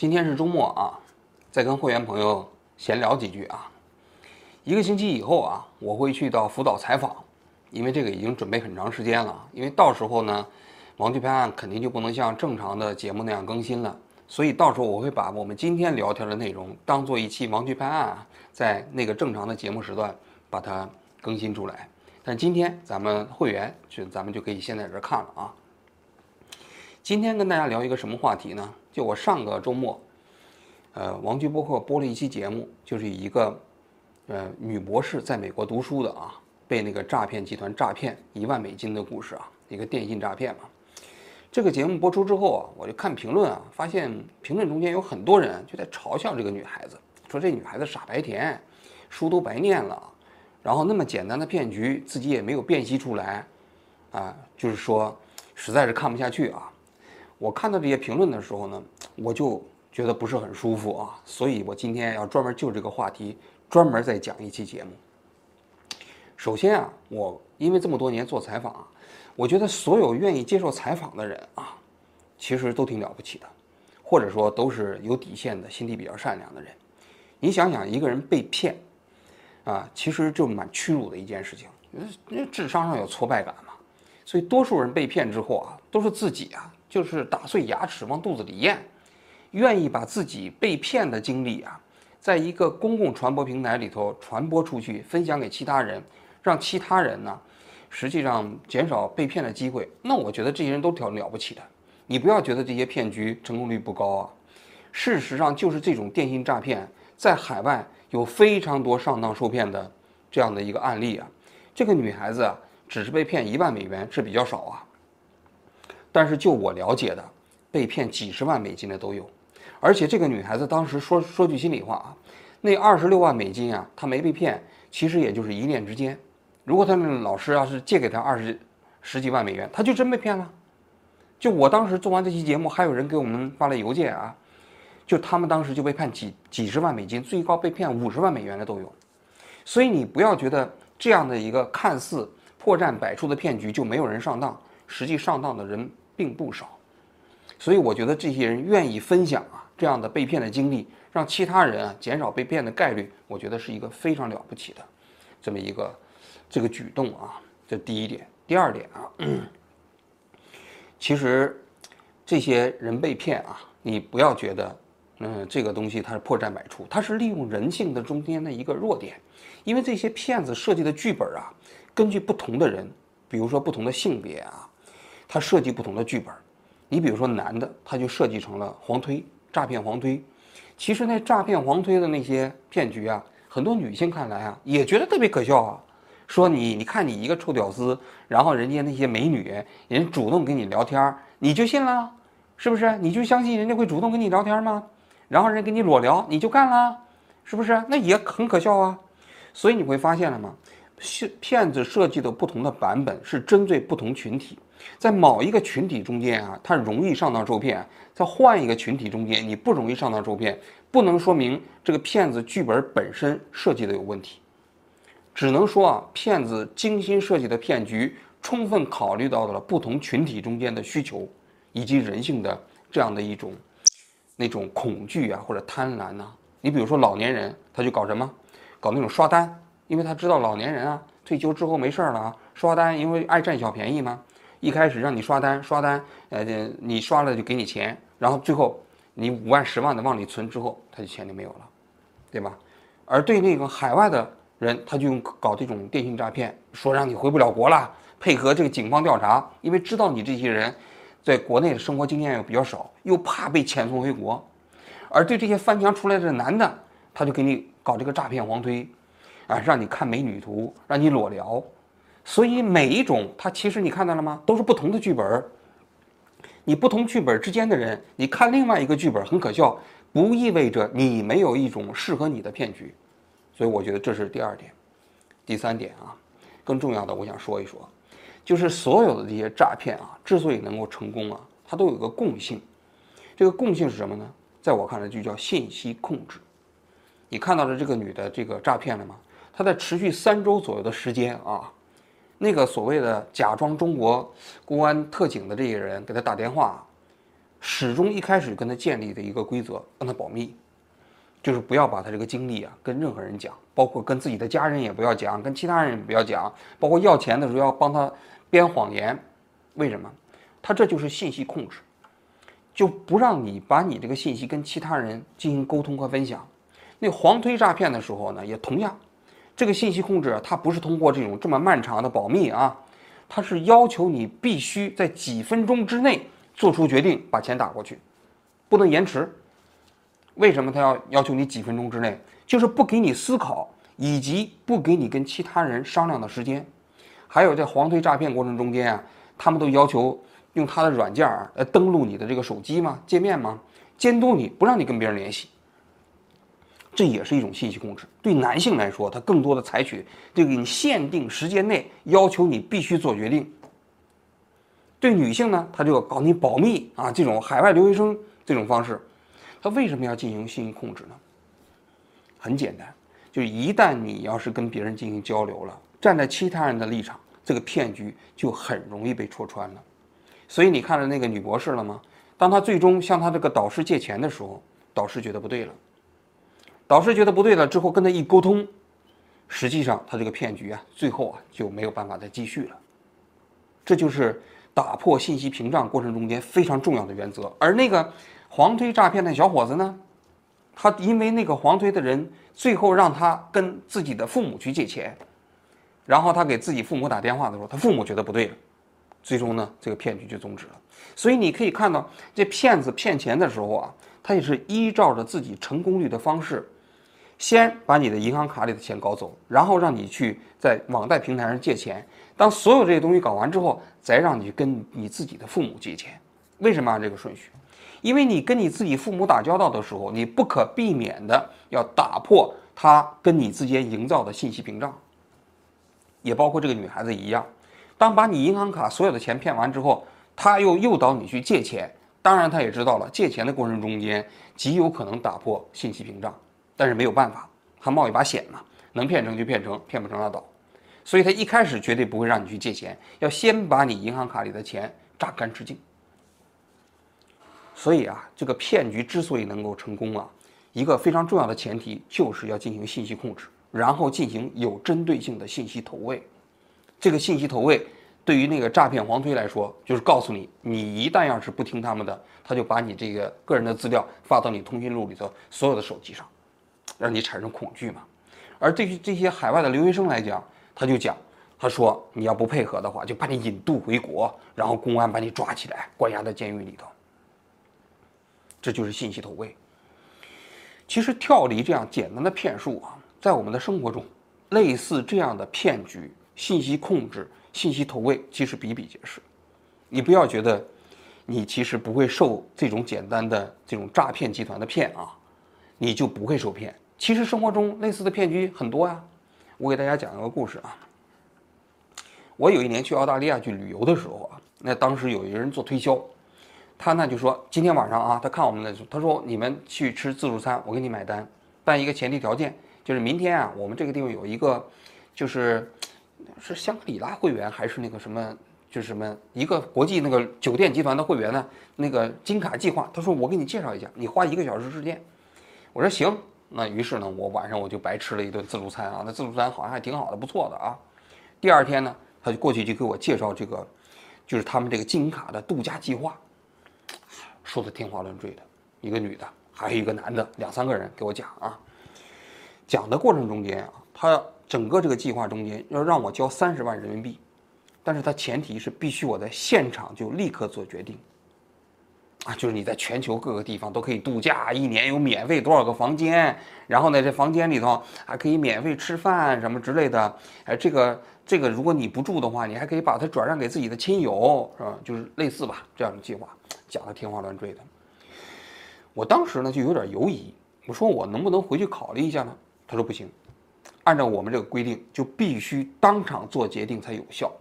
今天是周末啊，再跟会员朋友闲聊几句啊。一个星期以后啊，我会去到福岛采访，因为这个已经准备很长时间了。因为到时候呢，王剧拍案肯定就不能像正常的节目那样更新了，所以到时候我会把我们今天聊天的内容当做一期王剧拍案啊，在那个正常的节目时段把它更新出来。但今天咱们会员就咱们就可以先在这看了啊。今天跟大家聊一个什么话题呢？就我上个周末，呃，王局播客播了一期节目，就是一个呃女博士在美国读书的啊，被那个诈骗集团诈骗一万美金的故事啊，一个电信诈骗嘛。这个节目播出之后啊，我就看评论啊，发现评论中间有很多人就在嘲笑这个女孩子，说这女孩子傻白甜，书都白念了。然后那么简单的骗局，自己也没有辨析出来，啊，就是说，实在是看不下去啊。我看到这些评论的时候呢，我就觉得不是很舒服啊。所以我今天要专门就这个话题，专门再讲一期节目。首先啊，我因为这么多年做采访啊，我觉得所有愿意接受采访的人啊，其实都挺了不起的，或者说都是有底线的，心地比较善良的人。你想想，一个人被骗。啊，其实就蛮屈辱的一件事情，因为智商上有挫败感嘛，所以多数人被骗之后啊，都是自己啊，就是打碎牙齿往肚子里咽，愿意把自己被骗的经历啊，在一个公共传播平台里头传播出去，分享给其他人，让其他人呢，实际上减少被骗的机会。那我觉得这些人都挺了不起的。你不要觉得这些骗局成功率不高啊，事实上就是这种电信诈骗在海外。有非常多上当受骗的这样的一个案例啊，这个女孩子啊，只是被骗一万美元是比较少啊，但是就我了解的，被骗几十万美金的都有，而且这个女孩子当时说说句心里话啊，那二十六万美金啊，她没被骗，其实也就是一念之间。如果她那老师要是借给她二十十几万美元，她就真被骗了。就我当时做完这期节目，还有人给我们发了邮件啊。就他们当时就被骗几几十万美金，最高被骗五十万美元的都有，所以你不要觉得这样的一个看似破绽百出的骗局就没有人上当，实际上当的人并不少。所以我觉得这些人愿意分享啊这样的被骗的经历，让其他人啊减少被骗的概率，我觉得是一个非常了不起的这么一个这个举动啊。这第一点，第二点啊，其实这些人被骗啊，你不要觉得。嗯，这个东西它是破绽百出，它是利用人性的中间的一个弱点，因为这些骗子设计的剧本啊，根据不同的人，比如说不同的性别啊，他设计不同的剧本。你比如说男的，他就设计成了黄推诈骗黄推，其实那诈骗黄推的那些骗局啊，很多女性看来啊，也觉得特别可笑啊，说你你看你一个臭屌丝，然后人家那些美女人主动跟你聊天，你就信了，是不是？你就相信人家会主动跟你聊天吗？然后人给你裸聊，你就干了，是不是？那也很可笑啊。所以你会发现了吗？骗骗子设计的不同的版本是针对不同群体，在某一个群体中间啊，他容易上当受骗；在换一个群体中间，你不容易上当受骗。不能说明这个骗子剧本本身设计的有问题，只能说啊，骗子精心设计的骗局充分考虑到了不同群体中间的需求以及人性的这样的一种。那种恐惧啊，或者贪婪呐，你比如说老年人，他就搞什么，搞那种刷单，因为他知道老年人啊，退休之后没事儿了啊，刷单，因为爱占小便宜嘛。一开始让你刷单，刷单，呃，你刷了就给你钱，然后最后你五万、十万的往里存之后，他就钱就没有了，对吧？而对那个海外的人，他就用搞这种电信诈骗，说让你回不了国了，配合这个警方调查，因为知道你这些人。在国内的生活经验又比较少，又怕被遣送回国，而对这些翻墙出来的男的，他就给你搞这个诈骗黄推，啊，让你看美女图，让你裸聊，所以每一种它其实你看到了吗？都是不同的剧本。你不同剧本之间的人，你看另外一个剧本很可笑，不意味着你没有一种适合你的骗局。所以我觉得这是第二点，第三点啊，更重要的我想说一说。就是所有的这些诈骗啊，之所以能够成功啊，它都有个共性，这个共性是什么呢？在我看来就叫信息控制。你看到了这个女的这个诈骗了吗？他在持续三周左右的时间啊，那个所谓的假装中国公安特警的这些人给他打电话，始终一开始跟他建立的一个规则，让他保密，就是不要把他这个经历啊跟任何人讲，包括跟自己的家人也不要讲，跟其他人也不要讲，包括要钱的时候要帮他编谎言。为什么？他这就是信息控制，就不让你把你这个信息跟其他人进行沟通和分享。那黄推诈骗的时候呢，也同样，这个信息控制它不是通过这种这么漫长的保密啊，它是要求你必须在几分钟之内做出决定，把钱打过去，不能延迟。为什么他要要求你几分钟之内？就是不给你思考，以及不给你跟其他人商量的时间。还有在黄推诈骗过程中间啊，他们都要求用他的软件儿来登录你的这个手机嘛、界面嘛，监督你不让你跟别人联系。这也是一种信息控制。对男性来说，他更多的采取这个你限定时间内要求你必须做决定；对女性呢，他就搞你保密啊，这种海外留学生这种方式。他为什么要进行信息控制呢？很简单，就是一旦你要是跟别人进行交流了，站在其他人的立场，这个骗局就很容易被戳穿了。所以你看到那个女博士了吗？当她最终向她这个导师借钱的时候，导师觉得不对了。导师觉得不对了之后，跟他一沟通，实际上他这个骗局啊，最后啊就没有办法再继续了。这就是打破信息屏障过程中间非常重要的原则。而那个黄推诈骗的小伙子呢，他因为那个黄推的人最后让他跟自己的父母去借钱，然后他给自己父母打电话的时候，他父母觉得不对了，最终呢这个骗局就终止了。所以你可以看到，这骗子骗钱的时候啊，他也是依照着自己成功率的方式。先把你的银行卡里的钱搞走，然后让你去在网贷平台上借钱。当所有这些东西搞完之后，再让你跟你自己的父母借钱。为什么按这个顺序？因为你跟你自己父母打交道的时候，你不可避免的要打破他跟你之间营造的信息屏障。也包括这个女孩子一样，当把你银行卡所有的钱骗完之后，他又诱导你去借钱。当然，他也知道了借钱的过程中间极有可能打破信息屏障。但是没有办法，他冒一把险嘛，能骗成就骗成，骗不成拉倒。所以他一开始绝对不会让你去借钱，要先把你银行卡里的钱榨干吃净。所以啊，这个骗局之所以能够成功啊，一个非常重要的前提就是要进行信息控制，然后进行有针对性的信息投喂。这个信息投喂对于那个诈骗黄推来说，就是告诉你，你一旦要是不听他们的，他就把你这个个人的资料发到你通讯录里头所有的手机上。让你产生恐惧嘛？而对于这些海外的留学生来讲，他就讲，他说你要不配合的话，就把你引渡回国，然后公安把你抓起来，关押在监狱里头。这就是信息投喂。其实跳离这样简单的骗术啊，在我们的生活中，类似这样的骗局、信息控制、信息投喂，其实比比皆是。你不要觉得，你其实不会受这种简单的这种诈骗集团的骗啊。你就不会受骗。其实生活中类似的骗局很多呀。我给大家讲一个故事啊。我有一年去澳大利亚去旅游的时候啊，那当时有一个人做推销，他呢就说今天晚上啊，他看我们的，他说你们去吃自助餐，我给你买单，但一个前提条件就是明天啊，我们这个地方有一个，就是是香格里拉会员还是那个什么，就是什么一个国际那个酒店集团的会员呢？那个金卡计划，他说我给你介绍一下，你花一个小时时间。我说行，那于是呢，我晚上我就白吃了一顿自助餐啊，那自助餐好像还挺好的，不错的啊。第二天呢，他就过去就给我介绍这个，就是他们这个金卡的度假计划，说的天花乱坠的，一个女的，还有一个男的，两三个人给我讲啊。讲的过程中间啊，他整个这个计划中间要让我交三十万人民币，但是他前提是必须我在现场就立刻做决定。啊，就是你在全球各个地方都可以度假，一年有免费多少个房间，然后呢，这房间里头还可以免费吃饭什么之类的。哎，这个这个，如果你不住的话，你还可以把它转让给自己的亲友，是吧？就是类似吧这样的计划，讲的天花乱坠的。我当时呢就有点犹疑，我说我能不能回去考虑一下呢？他说不行，按照我们这个规定，就必须当场做决定才有效。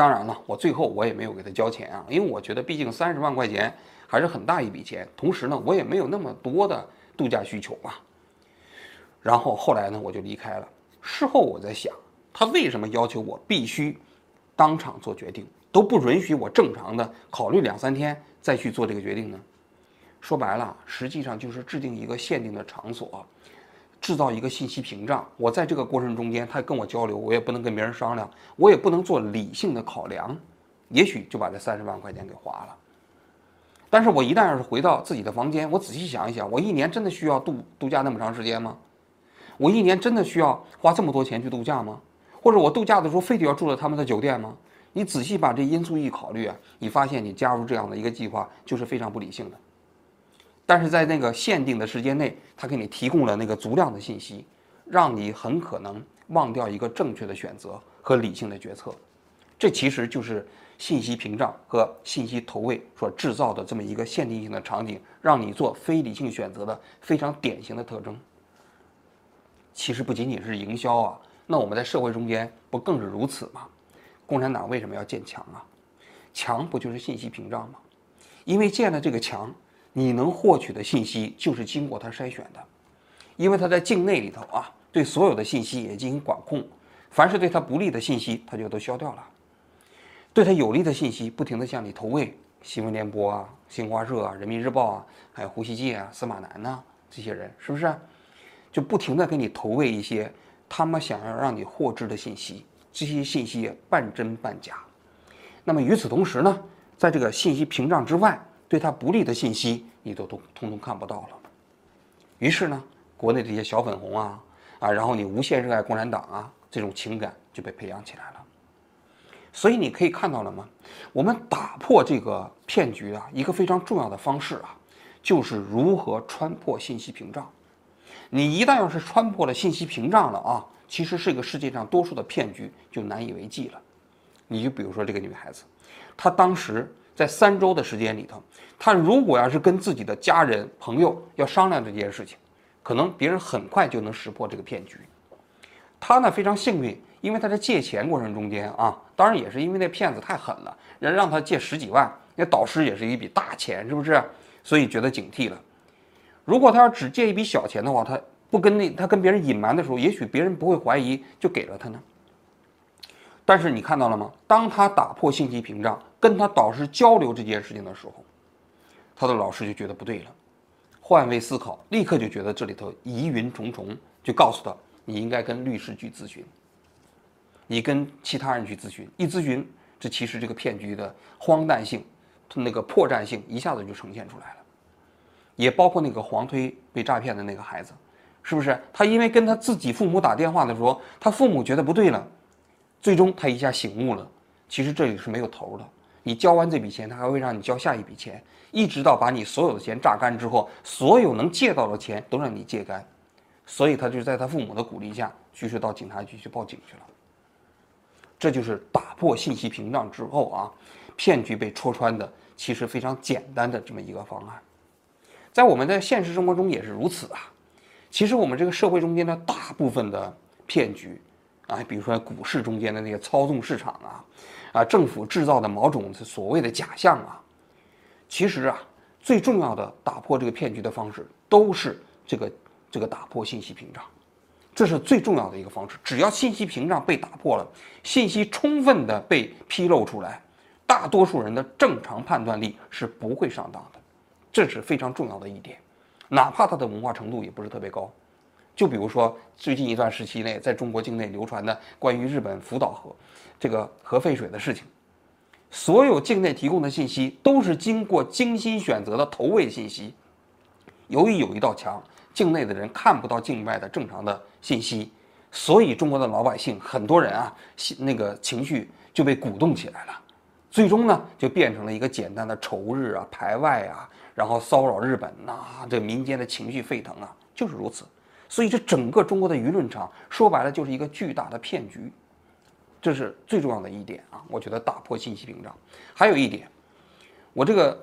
当然了，我最后我也没有给他交钱啊，因为我觉得毕竟三十万块钱还是很大一笔钱，同时呢，我也没有那么多的度假需求嘛。然后后来呢，我就离开了。事后我在想，他为什么要求我必须当场做决定？都不允许我正常的考虑两三天再去做这个决定呢？说白了，实际上就是制定一个限定的场所，制造一个信息屏障。我在这个过程中间，他跟我交流，我也不能跟别人商量，我也不能做理性的考量，也许就把这三十万块钱给花了。但是我一旦要是回到自己的房间，我仔细想一想，我一年真的需要度度假那么长时间吗？我一年真的需要花这么多钱去度假吗？或者我度假的时候非得要住在他们的酒店吗？你仔细把这因素一考虑啊，你发现你加入这样的一个计划就是非常不理性的。但是在那个限定的时间内，他给你提供了那个足量的信息，让你很可能忘掉一个正确的选择和理性的决策。这其实就是。信息屏障和信息投喂所制造的这么一个限定性的场景，让你做非理性选择的非常典型的特征。其实不仅仅是营销啊，那我们在社会中间不更是如此吗？共产党为什么要建墙啊？墙不就是信息屏障吗？因为建了这个墙，你能获取的信息就是经过他筛选的，因为他在境内里头啊，对所有的信息也进行管控，凡是对他不利的信息，他就都消掉了。对他有利的信息，不停地向你投喂，新闻联播啊、新华社啊、人民日报啊，还有胡锡进啊、司马南呐，这些人是不是？就不停地给你投喂一些他们想要让你获知的信息，这些信息半真半假。那么与此同时呢，在这个信息屏障之外，对他不利的信息，你都都通通看不到了。于是呢，国内这些小粉红啊啊，然后你无限热爱共产党啊，这种情感就被培养起来了。所以你可以看到了吗？我们打破这个骗局啊，一个非常重要的方式啊，就是如何穿破信息屏障。你一旦要是穿破了信息屏障了啊，其实这个世界上多数的骗局就难以为继了。你就比如说这个女孩子，她当时在三周的时间里头，他如果要是跟自己的家人朋友要商量这件事情，可能别人很快就能识破这个骗局。他呢非常幸运。因为他在借钱过程中间啊，当然也是因为那骗子太狠了，人让他借十几万，那导师也是一笔大钱，是不是？所以觉得警惕了。如果他要只借一笔小钱的话，他不跟那他跟别人隐瞒的时候，也许别人不会怀疑，就给了他呢。但是你看到了吗？当他打破信息屏障，跟他导师交流这件事情的时候，他的老师就觉得不对了，换位思考，立刻就觉得这里头疑云重重，就告诉他你应该跟律师去咨询。你跟其他人去咨询，一咨询，这其实这个骗局的荒诞性，那个破绽性一下子就呈现出来了。也包括那个黄推被诈骗的那个孩子，是不是？他因为跟他自己父母打电话的时候，他父母觉得不对了，最终他一下醒悟了。其实这里是没有头的。你交完这笔钱，他还会让你交下一笔钱，一直到把你所有的钱榨干之后，所有能借到的钱都让你借干。所以他就在他父母的鼓励下，于是到警察局去报警去了。这就是打破信息屏障之后啊，骗局被戳穿的其实非常简单的这么一个方案，在我们的现实生活中也是如此啊。其实我们这个社会中间的大部分的骗局啊，比如说股市中间的那个操纵市场啊，啊政府制造的某种所谓的假象啊，其实啊最重要的打破这个骗局的方式都是这个这个打破信息屏障。这是最重要的一个方式。只要信息屏障被打破了，信息充分的被披露出来，大多数人的正常判断力是不会上当的，这是非常重要的一点。哪怕他的文化程度也不是特别高。就比如说最近一段时期内，在中国境内流传的关于日本福岛核这个核废水的事情，所有境内提供的信息都是经过精心选择的投喂信息。由于有一道墙。境内的人看不到境外的正常的信息，所以中国的老百姓很多人啊，那个情绪就被鼓动起来了，最终呢就变成了一个简单的仇日啊、排外啊，然后骚扰日本呐，这民间的情绪沸腾啊，就是如此。所以这整个中国的舆论场说白了就是一个巨大的骗局，这是最重要的一点啊。我觉得打破信息屏障，还有一点，我这个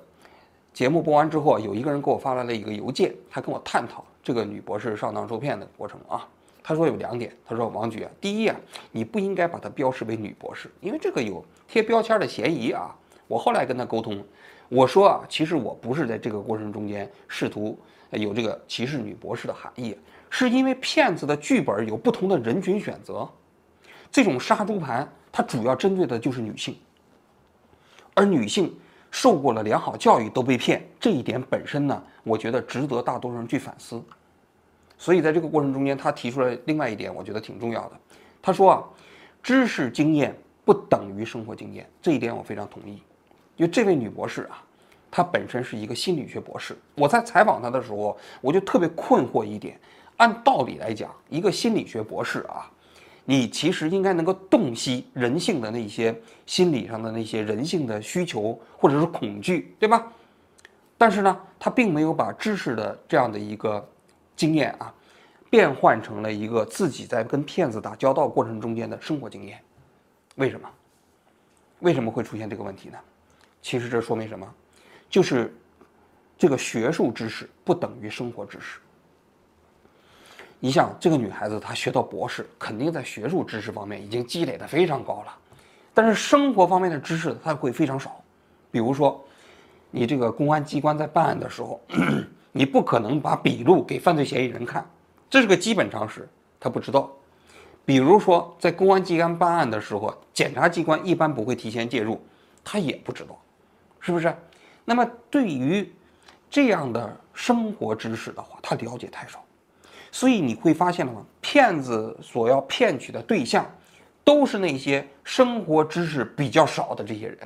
节目播完之后，有一个人给我发来了一个邮件，他跟我探讨。这个女博士上当受骗的过程啊，他说有两点。他说王局啊，第一啊，你不应该把她标识为女博士，因为这个有贴标签的嫌疑啊。我后来跟他沟通，我说啊，其实我不是在这个过程中间试图有这个歧视女博士的含义，是因为骗子的剧本有不同的人群选择，这种杀猪盘它主要针对的就是女性。而女性受过了良好教育都被骗，这一点本身呢，我觉得值得大多数人去反思。所以在这个过程中间，他提出了另外一点，我觉得挺重要的。他说啊，知识经验不等于生活经验，这一点我非常同意。因为这位女博士啊，她本身是一个心理学博士。我在采访她的时候，我就特别困惑一点。按道理来讲，一个心理学博士啊，你其实应该能够洞悉人性的那些心理上的那些人性的需求或者是恐惧，对吧？但是呢，他并没有把知识的这样的一个经验啊，变换成了一个自己在跟骗子打交道过程中间的生活经验。为什么？为什么会出现这个问题呢？其实这说明什么？就是这个学术知识不等于生活知识。你想，这个女孩子她学到博士，肯定在学术知识方面已经积累的非常高了，但是生活方面的知识她会非常少。比如说，你这个公安机关在办案的时候，你不可能把笔录给犯罪嫌疑人看，这是个基本常识，他不知道。比如说，在公安机关办案的时候，检察机关一般不会提前介入，他也不知道，是不是？那么对于这样的生活知识的话，他了解太少。所以你会发现了吗？骗子所要骗取的对象，都是那些生活知识比较少的这些人。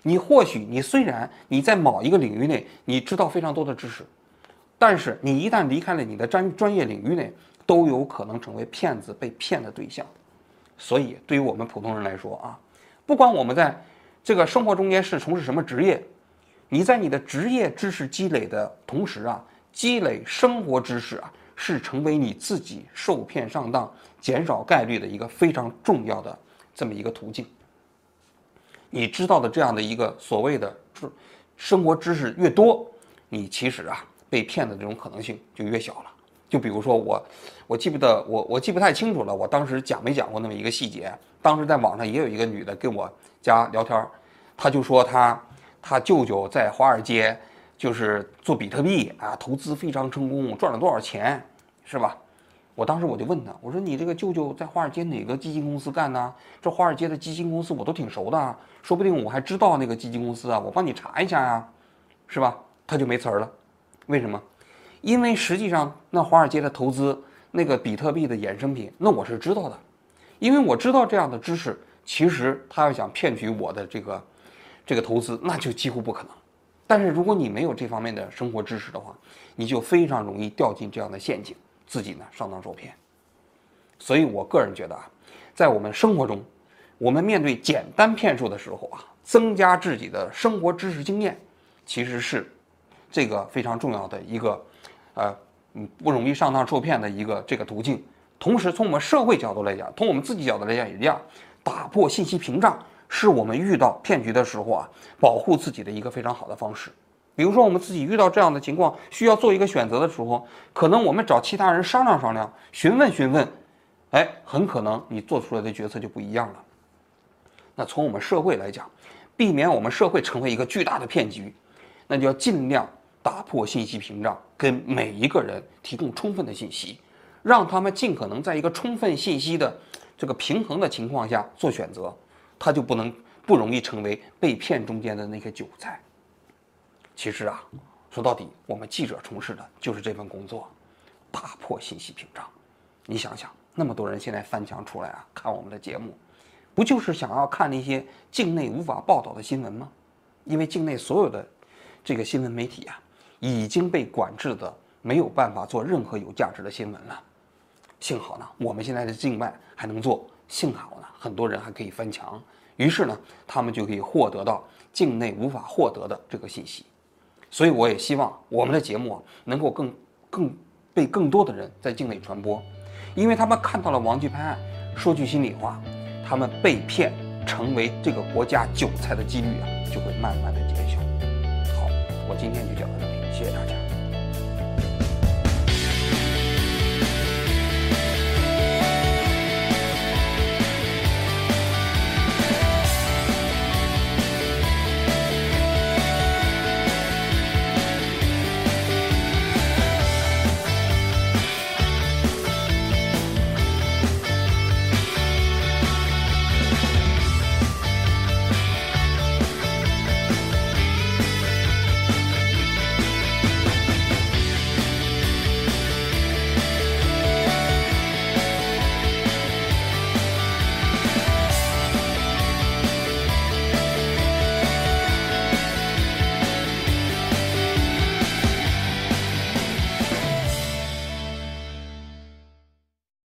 你或许你虽然你在某一个领域内你知道非常多的知识，但是你一旦离开了你的专专业领域内，都有可能成为骗子被骗的对象。所以对于我们普通人来说啊，不管我们在这个生活中间是从事什么职业，你在你的职业知识积累的同时啊，积累生活知识啊。是成为你自己受骗上当、减少概率的一个非常重要的这么一个途径。你知道的这样的一个所谓的生生活知识越多，你其实啊被骗的这种可能性就越小了。就比如说我，我记不得我我记不太清楚了，我当时讲没讲过那么一个细节？当时在网上也有一个女的跟我家聊天，她就说她她舅舅在华尔街。就是做比特币啊，投资非常成功，赚了多少钱，是吧？我当时我就问他，我说你这个舅舅在华尔街哪个基金公司干呢？这华尔街的基金公司我都挺熟的，说不定我还知道那个基金公司啊，我帮你查一下呀，是吧？他就没词儿了，为什么？因为实际上那华尔街的投资那个比特币的衍生品，那我是知道的，因为我知道这样的知识，其实他要想骗取我的这个这个投资，那就几乎不可能。但是如果你没有这方面的生活知识的话，你就非常容易掉进这样的陷阱，自己呢上当受骗。所以我个人觉得啊，在我们生活中，我们面对简单骗术的时候啊，增加自己的生活知识经验，其实是这个非常重要的一个，呃，嗯，不容易上当受骗的一个这个途径。同时，从我们社会角度来讲，从我们自己角度来讲也一样，打破信息屏障。是我们遇到骗局的时候啊，保护自己的一个非常好的方式。比如说，我们自己遇到这样的情况，需要做一个选择的时候，可能我们找其他人商量商量，询问询问，哎，很可能你做出来的决策就不一样了。那从我们社会来讲，避免我们社会成为一个巨大的骗局，那就要尽量打破信息屏障，跟每一个人提供充分的信息，让他们尽可能在一个充分信息的这个平衡的情况下做选择。他就不能不容易成为被骗中间的那个韭菜。其实啊，说到底，我们记者从事的就是这份工作，打破信息屏障。你想想，那么多人现在翻墙出来啊，看我们的节目，不就是想要看那些境内无法报道的新闻吗？因为境内所有的这个新闻媒体啊，已经被管制的没有办法做任何有价值的新闻了。幸好呢，我们现在的境外还能做。幸好呢，很多人还可以翻墙，于是呢，他们就可以获得到境内无法获得的这个信息。所以我也希望我们的节目啊能够更更被更多的人在境内传播，因为他们看到了王巨拍案。说句心里话，他们被骗成为这个国家韭菜的几率啊，就会慢慢的减小。好，我今天就讲到这里，谢谢大家。